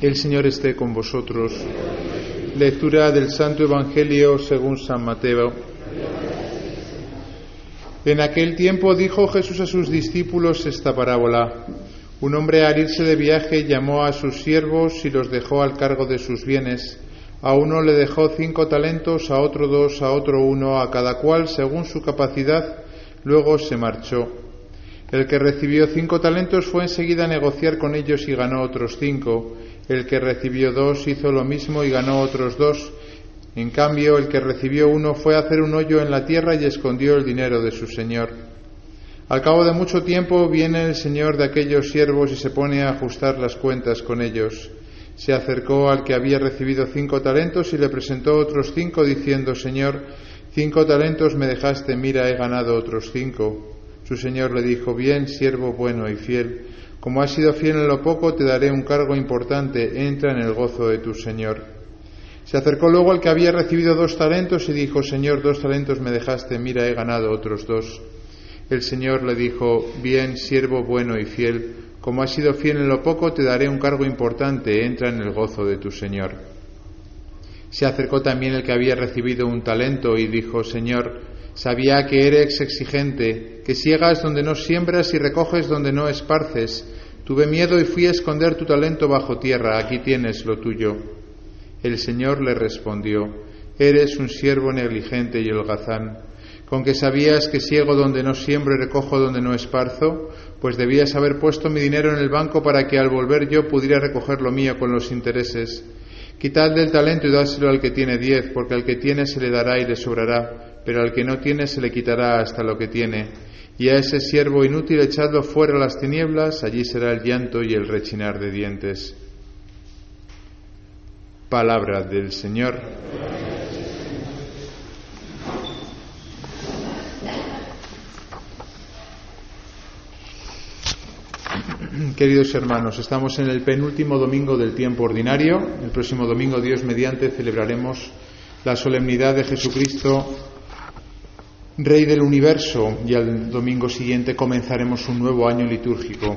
El Señor esté con vosotros. Lectura del Santo Evangelio según San Mateo. En aquel tiempo dijo Jesús a sus discípulos esta parábola. Un hombre al irse de viaje llamó a sus siervos y los dejó al cargo de sus bienes. A uno le dejó cinco talentos, a otro dos, a otro uno, a cada cual según su capacidad. Luego se marchó. El que recibió cinco talentos fue enseguida a negociar con ellos y ganó otros cinco. El que recibió dos hizo lo mismo y ganó otros dos. En cambio, el que recibió uno fue a hacer un hoyo en la tierra y escondió el dinero de su señor. Al cabo de mucho tiempo viene el señor de aquellos siervos y se pone a ajustar las cuentas con ellos. Se acercó al que había recibido cinco talentos y le presentó otros cinco, diciendo, Señor, cinco talentos me dejaste, mira, he ganado otros cinco. Su señor le dijo, Bien, siervo bueno y fiel como has sido fiel en lo poco, te daré un cargo importante, entra en el gozo de tu Señor. Se acercó luego al que había recibido dos talentos y dijo, Señor, dos talentos me dejaste, mira, he ganado otros dos. El Señor le dijo, bien, siervo bueno y fiel, como has sido fiel en lo poco, te daré un cargo importante, entra en el gozo de tu Señor. Se acercó también el que había recibido un talento y dijo, Señor, Sabía que eres exigente, que ciegas donde no siembras y recoges donde no esparces. Tuve miedo y fui a esconder tu talento bajo tierra. Aquí tienes lo tuyo. El Señor le respondió, Eres un siervo negligente y holgazán. Con que sabías que ciego donde no siembro y recojo donde no esparzo, pues debías haber puesto mi dinero en el banco para que al volver yo pudiera recoger lo mío con los intereses. Quitad del talento y dáselo al que tiene diez, porque al que tiene se le dará y le sobrará pero al que no tiene se le quitará hasta lo que tiene. Y a ese siervo inútil echadlo fuera las tinieblas, allí será el llanto y el rechinar de dientes. Palabra del Señor. Queridos hermanos, estamos en el penúltimo domingo del tiempo ordinario. El próximo domingo, Dios mediante, celebraremos la solemnidad de Jesucristo Rey del universo, y al domingo siguiente comenzaremos un nuevo año litúrgico.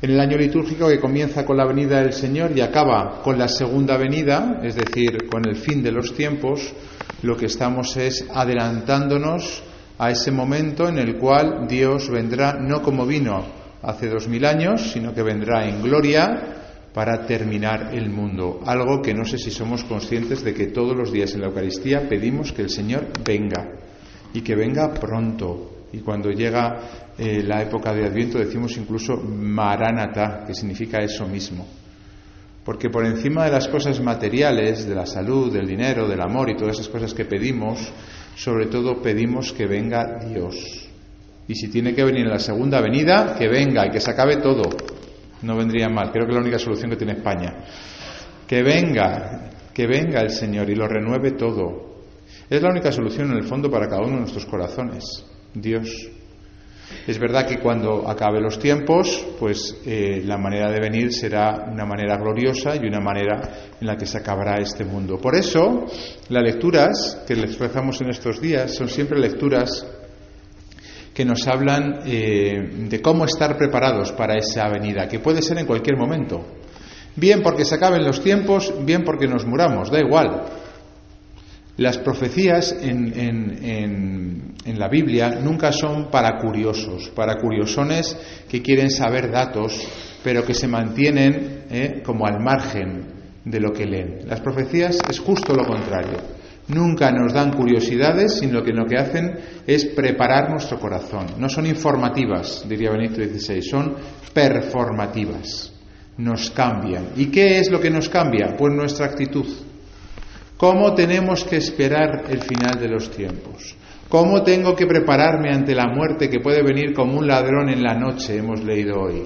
En el año litúrgico que comienza con la venida del Señor y acaba con la segunda venida, es decir, con el fin de los tiempos, lo que estamos es adelantándonos a ese momento en el cual Dios vendrá no como vino hace dos mil años, sino que vendrá en gloria para terminar el mundo. Algo que no sé si somos conscientes de que todos los días en la Eucaristía pedimos que el Señor venga y que venga pronto. Y cuando llega eh, la época de Adviento decimos incluso Maranatha, que significa eso mismo. Porque por encima de las cosas materiales, de la salud, del dinero, del amor y todas esas cosas que pedimos, sobre todo pedimos que venga Dios. Y si tiene que venir en la segunda venida, que venga y que se acabe todo. No vendría mal. Creo que es la única solución que tiene España. Que venga, que venga el Señor y lo renueve todo. Es la única solución en el fondo para cada uno de nuestros corazones, Dios. Es verdad que cuando acabe los tiempos, pues eh, la manera de venir será una manera gloriosa y una manera en la que se acabará este mundo. Por eso, las lecturas que les rezamos en estos días son siempre lecturas que nos hablan eh, de cómo estar preparados para esa venida, que puede ser en cualquier momento. Bien porque se acaben los tiempos, bien porque nos muramos, da igual. Las profecías en, la Biblia nunca son para curiosos, para curiosones que quieren saber datos, pero que se mantienen eh, como al margen de lo que leen. Las profecías es justo lo contrario. Nunca nos dan curiosidades, sino que lo que hacen es preparar nuestro corazón. No son informativas, diría Benito XVI, son performativas. Nos cambian. ¿Y qué es lo que nos cambia? Pues nuestra actitud. ¿Cómo tenemos que esperar el final de los tiempos? ¿Cómo tengo que prepararme ante la muerte que puede venir como un ladrón en la noche, hemos leído hoy?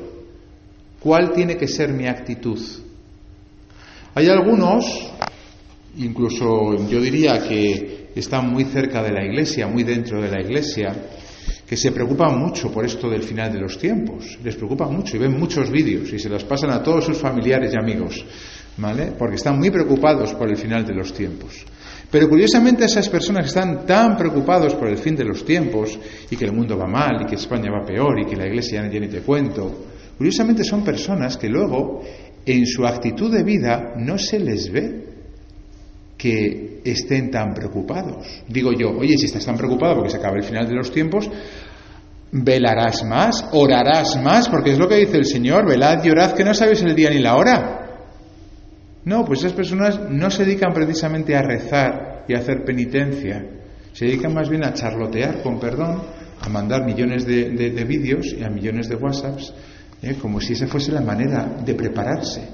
¿Cuál tiene que ser mi actitud? Hay algunos, incluso yo diría que están muy cerca de la iglesia, muy dentro de la iglesia, que se preocupan mucho por esto del final de los tiempos. Les preocupa mucho y ven muchos vídeos y se los pasan a todos sus familiares y amigos. ¿Vale? Porque están muy preocupados por el final de los tiempos. Pero curiosamente esas personas que están tan preocupados por el fin de los tiempos y que el mundo va mal y que España va peor y que la iglesia ya ni te cuento, curiosamente son personas que luego en su actitud de vida no se les ve que estén tan preocupados. Digo yo, oye, si estás tan preocupado porque se acaba el final de los tiempos, velarás más, orarás más, porque es lo que dice el Señor, velad y orad que no sabéis el día ni la hora. No, pues esas personas no se dedican precisamente a rezar y a hacer penitencia, se dedican más bien a charlotear, con perdón, a mandar millones de, vídeos y a millones de WhatsApps, ¿eh? como si esa fuese la manera de prepararse.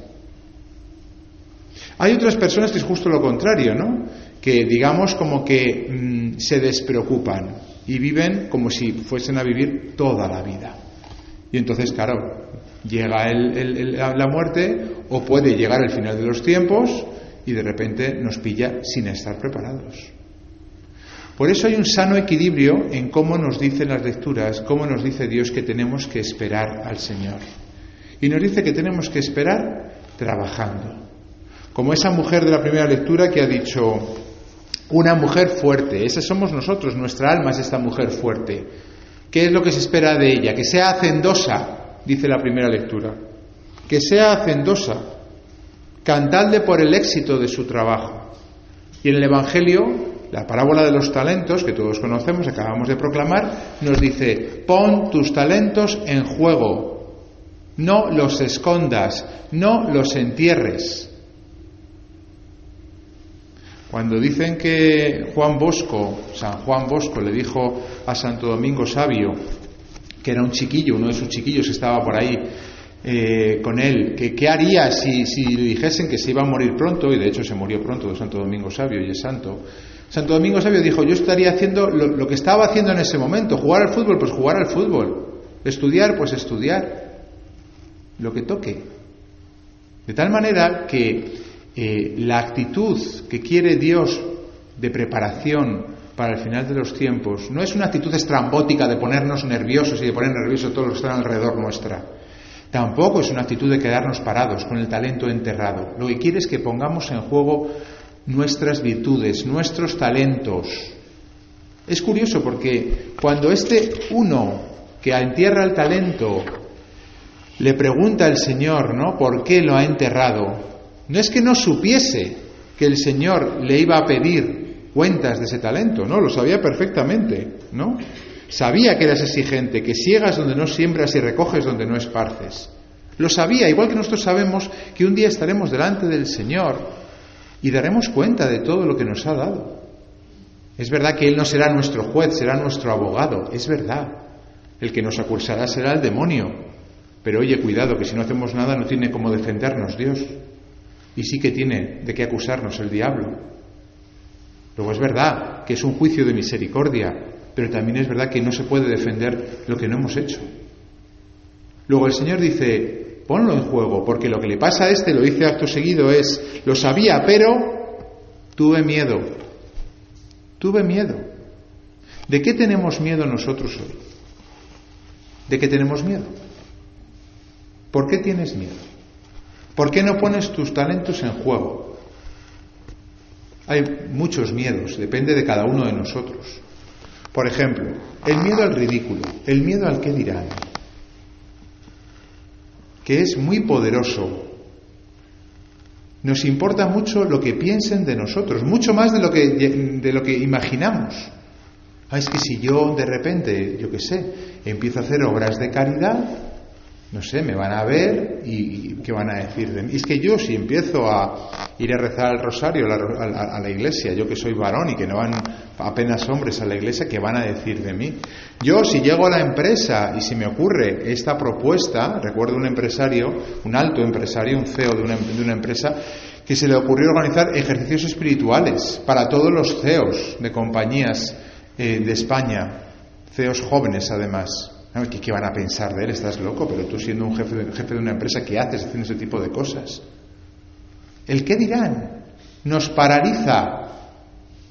Hay otras personas que es justo lo contrario, ¿no? Que digamos como que mm, se despreocupan y viven como si fuesen a vivir toda la vida. Y entonces, claro, llega la muerte o puede llegar el final de los tiempos y de repente nos pilla sin estar preparados. Por eso hay un sano equilibrio en cómo nos dicen las lecturas, cómo nos dice Dios que tenemos que esperar al Señor. Y nos dice que tenemos que esperar trabajando. Como esa mujer de la primera lectura que ha dicho, una mujer fuerte, esa somos nosotros, nuestra alma es esta mujer fuerte. ¿Qué es lo que se espera de ella? Que sea hacendosa, dice la primera lectura que sea hacendosa, cantadle por el éxito de su trabajo. Y en el Evangelio, la parábola de los talentos, que todos conocemos, acabamos de proclamar, nos dice, pon tus talentos en juego, no los escondas, no los entierres. Cuando dicen que Juan Bosco, San Juan Bosco, le dijo a Santo Domingo Sabio, que era un chiquillo, uno de sus chiquillos estaba por ahí eh, con él, que qué haría si, le dijesen que se iba a morir pronto, y de hecho se murió pronto de Santo Domingo Sabio y es santo. Santo Domingo Sabio dijo, yo estaría haciendo lo, que estaba haciendo en ese momento, jugar al fútbol, pues jugar al fútbol, estudiar, pues estudiar, lo que toque. De tal manera que eh, la actitud que quiere Dios de preparación para el final de los tiempos no es una actitud estrambótica de ponernos nerviosos y de poner nerviosos a todos los que están alrededor nuestra. Tampoco es una actitud de quedarnos parados con el talento enterrado. Lo que quiere es que pongamos en juego nuestras virtudes, nuestros talentos. Es curioso porque cuando este uno que entierra el talento le pregunta al Señor, ¿no? ¿Por qué lo ha enterrado? No es que no supiese que el Señor le iba a pedir cuentas de ese talento, no, lo sabía perfectamente, ¿no? Sabía que eras exigente, que ciegas donde no siembras y recoges donde no esparces. Lo sabía, igual que nosotros sabemos que un día estaremos delante del Señor y daremos cuenta de todo lo que nos ha dado. Es verdad que Él no será nuestro juez, será nuestro abogado, es verdad. El que nos acusará será el demonio. Pero oye, cuidado, que si no hacemos nada no tiene cómo defendernos Dios. Y sí que tiene de qué acusarnos el diablo. Luego es verdad que es un juicio de misericordia, pero también es verdad que no se puede defender lo que no hemos hecho. Luego el Señor dice, ponlo en juego, porque lo que le pasa a este, lo dice acto seguido, es, lo sabía, pero tuve miedo. Tuve miedo. ¿De qué tenemos miedo nosotros hoy? ¿De qué tenemos miedo? ¿Por qué tienes miedo? ¿Por qué no pones tus talentos en juego? Hay muchos miedos, depende de cada uno de nosotros. Por ejemplo, el miedo al ridículo, el miedo al que dirán, que es muy poderoso. Nos importa mucho lo que piensen de nosotros, mucho más de lo que, de lo que imaginamos. Ah, es que si yo de repente, yo qué sé, empiezo a hacer obras de caridad, no sé, me van a ver y, ¿qué van a decir de mí? Es que yo si empiezo a ir a rezar el rosario a la, iglesia, yo que soy varón y que no van apenas hombres a la iglesia, ¿qué van a decir de mí? Yo si llego a la empresa y si me ocurre esta propuesta, recuerdo un empresario, un alto empresario, un CEO de una, de una empresa, que se le ocurrió organizar ejercicios espirituales para todos los CEOs de compañías eh, de España, CEOs jóvenes además. ¿Qué, van a pensar de él? Estás loco, pero tú siendo un jefe, de una empresa, ¿qué haces haciendo ese tipo de cosas? ¿El qué dirán? Nos paraliza.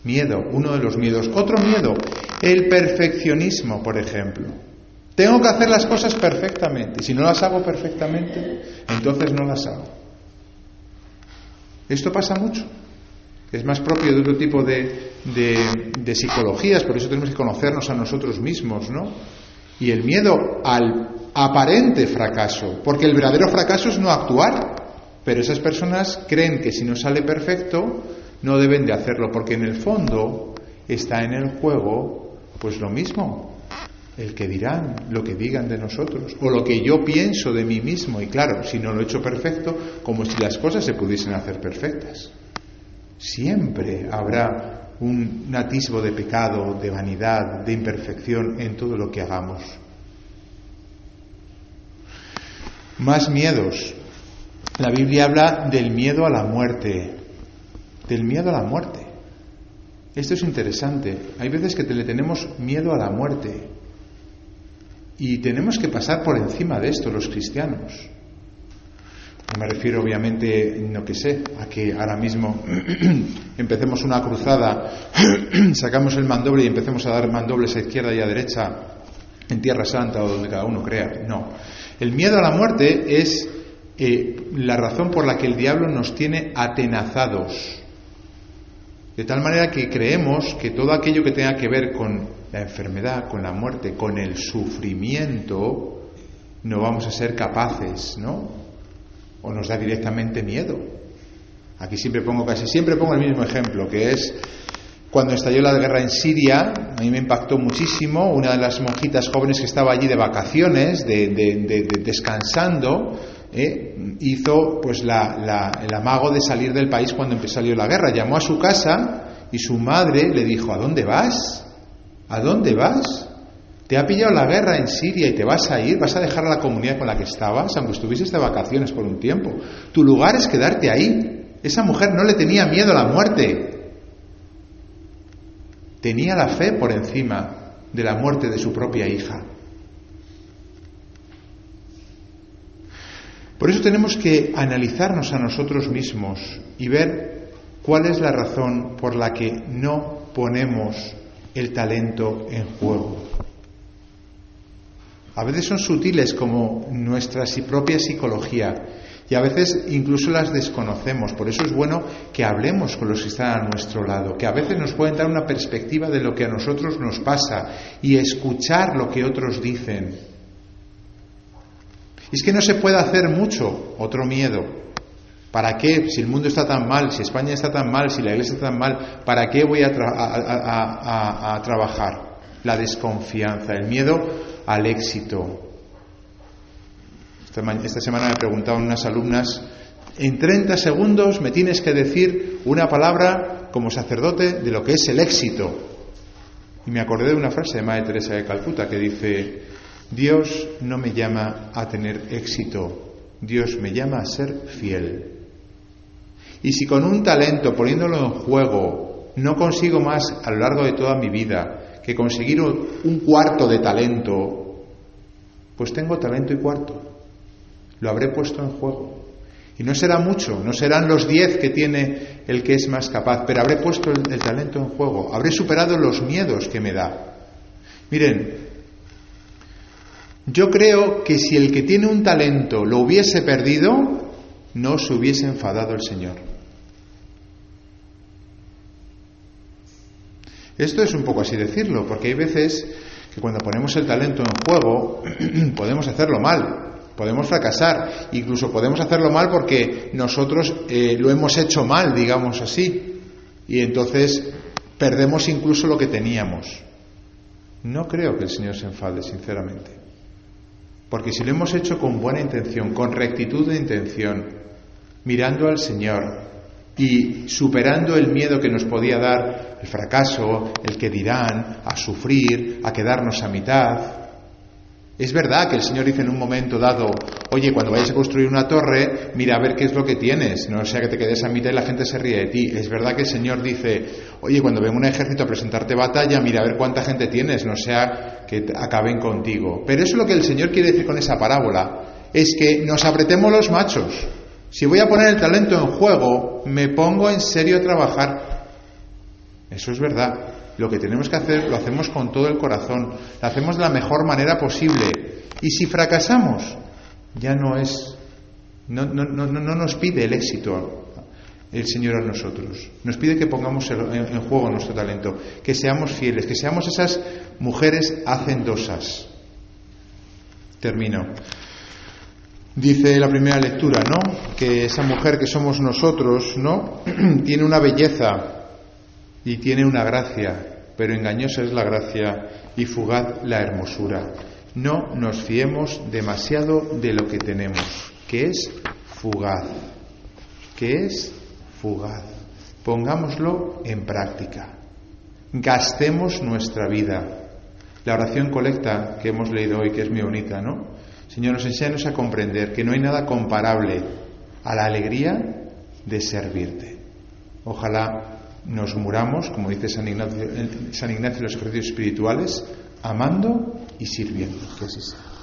Miedo, uno de los miedos. Otro miedo, el perfeccionismo, por ejemplo. Tengo que hacer las cosas perfectamente. Si no las hago perfectamente, entonces no las hago. Esto pasa mucho. Es más propio de otro tipo de psicologías, por eso tenemos que conocernos a nosotros mismos, ¿no? Y el miedo al aparente fracaso, porque el verdadero fracaso es no actuar. Pero esas personas creen que si no sale perfecto, no deben de hacerlo, porque en el fondo está en el juego, pues lo mismo, el que dirán, lo que digan de nosotros, o lo que yo pienso de mí mismo. Y claro, si no lo he hecho perfecto, como si las cosas se pudiesen hacer perfectas. Siempre habrá un atisbo de pecado, de vanidad, de imperfección en todo lo que hagamos. Más miedos. La Biblia habla del miedo a la muerte, del miedo a la muerte. Esto es interesante. Hay veces que le tenemos miedo a la muerte. Y tenemos que pasar por encima de esto los cristianos. No me refiero obviamente, no que sé, a que ahora mismo empecemos una cruzada, sacamos el mandoble y empecemos a dar mandobles a izquierda y a derecha en Tierra Santa o donde cada uno crea. No. El miedo a la muerte es eh, la razón por la que el diablo nos tiene atenazados. De tal manera que creemos que todo aquello que tenga que ver con la enfermedad, con la muerte, con el sufrimiento, no vamos a ser capaces, ¿no? O nos da directamente miedo. Aquí siempre pongo casi siempre pongo el mismo ejemplo, que es cuando estalló la guerra en Siria, a mí me impactó muchísimo, una de las monjitas jóvenes que estaba allí de vacaciones, de, descansando, ¿eh? hizo pues el amago de salir del país cuando empezó la guerra. Llamó a su casa y su madre le dijo, ¿a dónde vas? ¿A dónde vas? Te ha pillado la guerra en Siria y te vas a ir, vas a dejar a la comunidad con la que estabas, aunque estuvieses de vacaciones por un tiempo. Tu lugar es quedarte ahí. Esa mujer no le tenía miedo a la muerte. Tenía la fe por encima de la muerte de su propia hija. Por eso tenemos que analizarnos a nosotros mismos y ver cuál es la razón por la que no ponemos el talento en juego. A veces son sutiles como nuestra propia psicología y a veces incluso las desconocemos. Por eso es bueno que hablemos con los que están a nuestro lado, que a veces nos pueden dar una perspectiva de lo que a nosotros nos pasa y escuchar lo que otros dicen y es que no se puede hacer mucho, otro miedo. ¿Para qué? Si el mundo está tan mal, si España está tan mal, si la iglesia está tan mal, ¿para qué voy a, a trabajar? La desconfianza, el miedo al éxito. Esta semana me preguntaban unas alumnas, en 30 segundos me tienes que decir una palabra como sacerdote de lo que es el éxito. Y me acordé de una frase de Madre Teresa de Calcuta que dice, Dios no me llama a tener éxito, Dios me llama a ser fiel. Y si con un talento, poniéndolo en juego, no consigo más a lo largo de toda mi vida que conseguir un cuarto de talento, pues tengo talento y cuarto. Lo habré puesto en juego. Y no será mucho, no serán los diez que tiene el que es más capaz, pero habré puesto el, el talento en juego, habré superado los miedos que me da. Miren, yo creo que si el que tiene un talento lo hubiese perdido, no se hubiese enfadado el Señor. Esto es un poco así decirlo, porque hay veces que cuando ponemos el talento en juego podemos hacerlo mal, podemos fracasar, incluso podemos hacerlo mal porque nosotros eh, lo hemos hecho mal, digamos así, y entonces perdemos incluso lo que teníamos. No creo que el Señor se enfade, sinceramente. Porque si lo hemos hecho con buena intención, con rectitud de intención, mirando al Señor y superando el miedo que nos podía dar el fracaso, el que dirán, a sufrir, a quedarnos a mitad, es verdad que el Señor dice en un momento dado, oye, cuando vayas a construir una torre, mira a ver qué es lo que tienes, no sea que te quedes a mitad y la gente se ríe de ti. Es verdad que el Señor dice, oye, cuando venga un ejército a presentarte batalla, mira a ver cuánta gente tienes, no sea que acaben contigo. Pero eso es lo que el Señor quiere decir con esa parábola, es que nos apretemos los machos. Si voy a poner el talento en juego, me pongo en serio a trabajar. Eso es verdad. Lo que tenemos que hacer lo hacemos con todo el corazón, lo hacemos de la mejor manera posible. Y si fracasamos, ya no es, no, no, no, no nos pide el éxito el Señor a nosotros. Nos pide que pongamos en juego nuestro talento, que seamos fieles, que seamos esas mujeres hacendosas. Termino. Dice la primera lectura, ¿no? Que esa mujer que somos nosotros, ¿no? tiene una belleza y tiene una gracia, pero engañosa es la gracia y fugaz la hermosura. No nos fiemos demasiado de lo que tenemos, que es fugaz, que es fugaz. Pongámoslo en práctica. Gastemos nuestra vida. La oración colecta que hemos leído hoy, que es muy bonita, ¿no? Señor, nos enséñanos a comprender que no hay nada comparable a la alegría de servirte. Ojalá nos muramos, como dice San Ignacio, San Ignacio en los ejercicios espirituales, amando y sirviendo. Que así sea.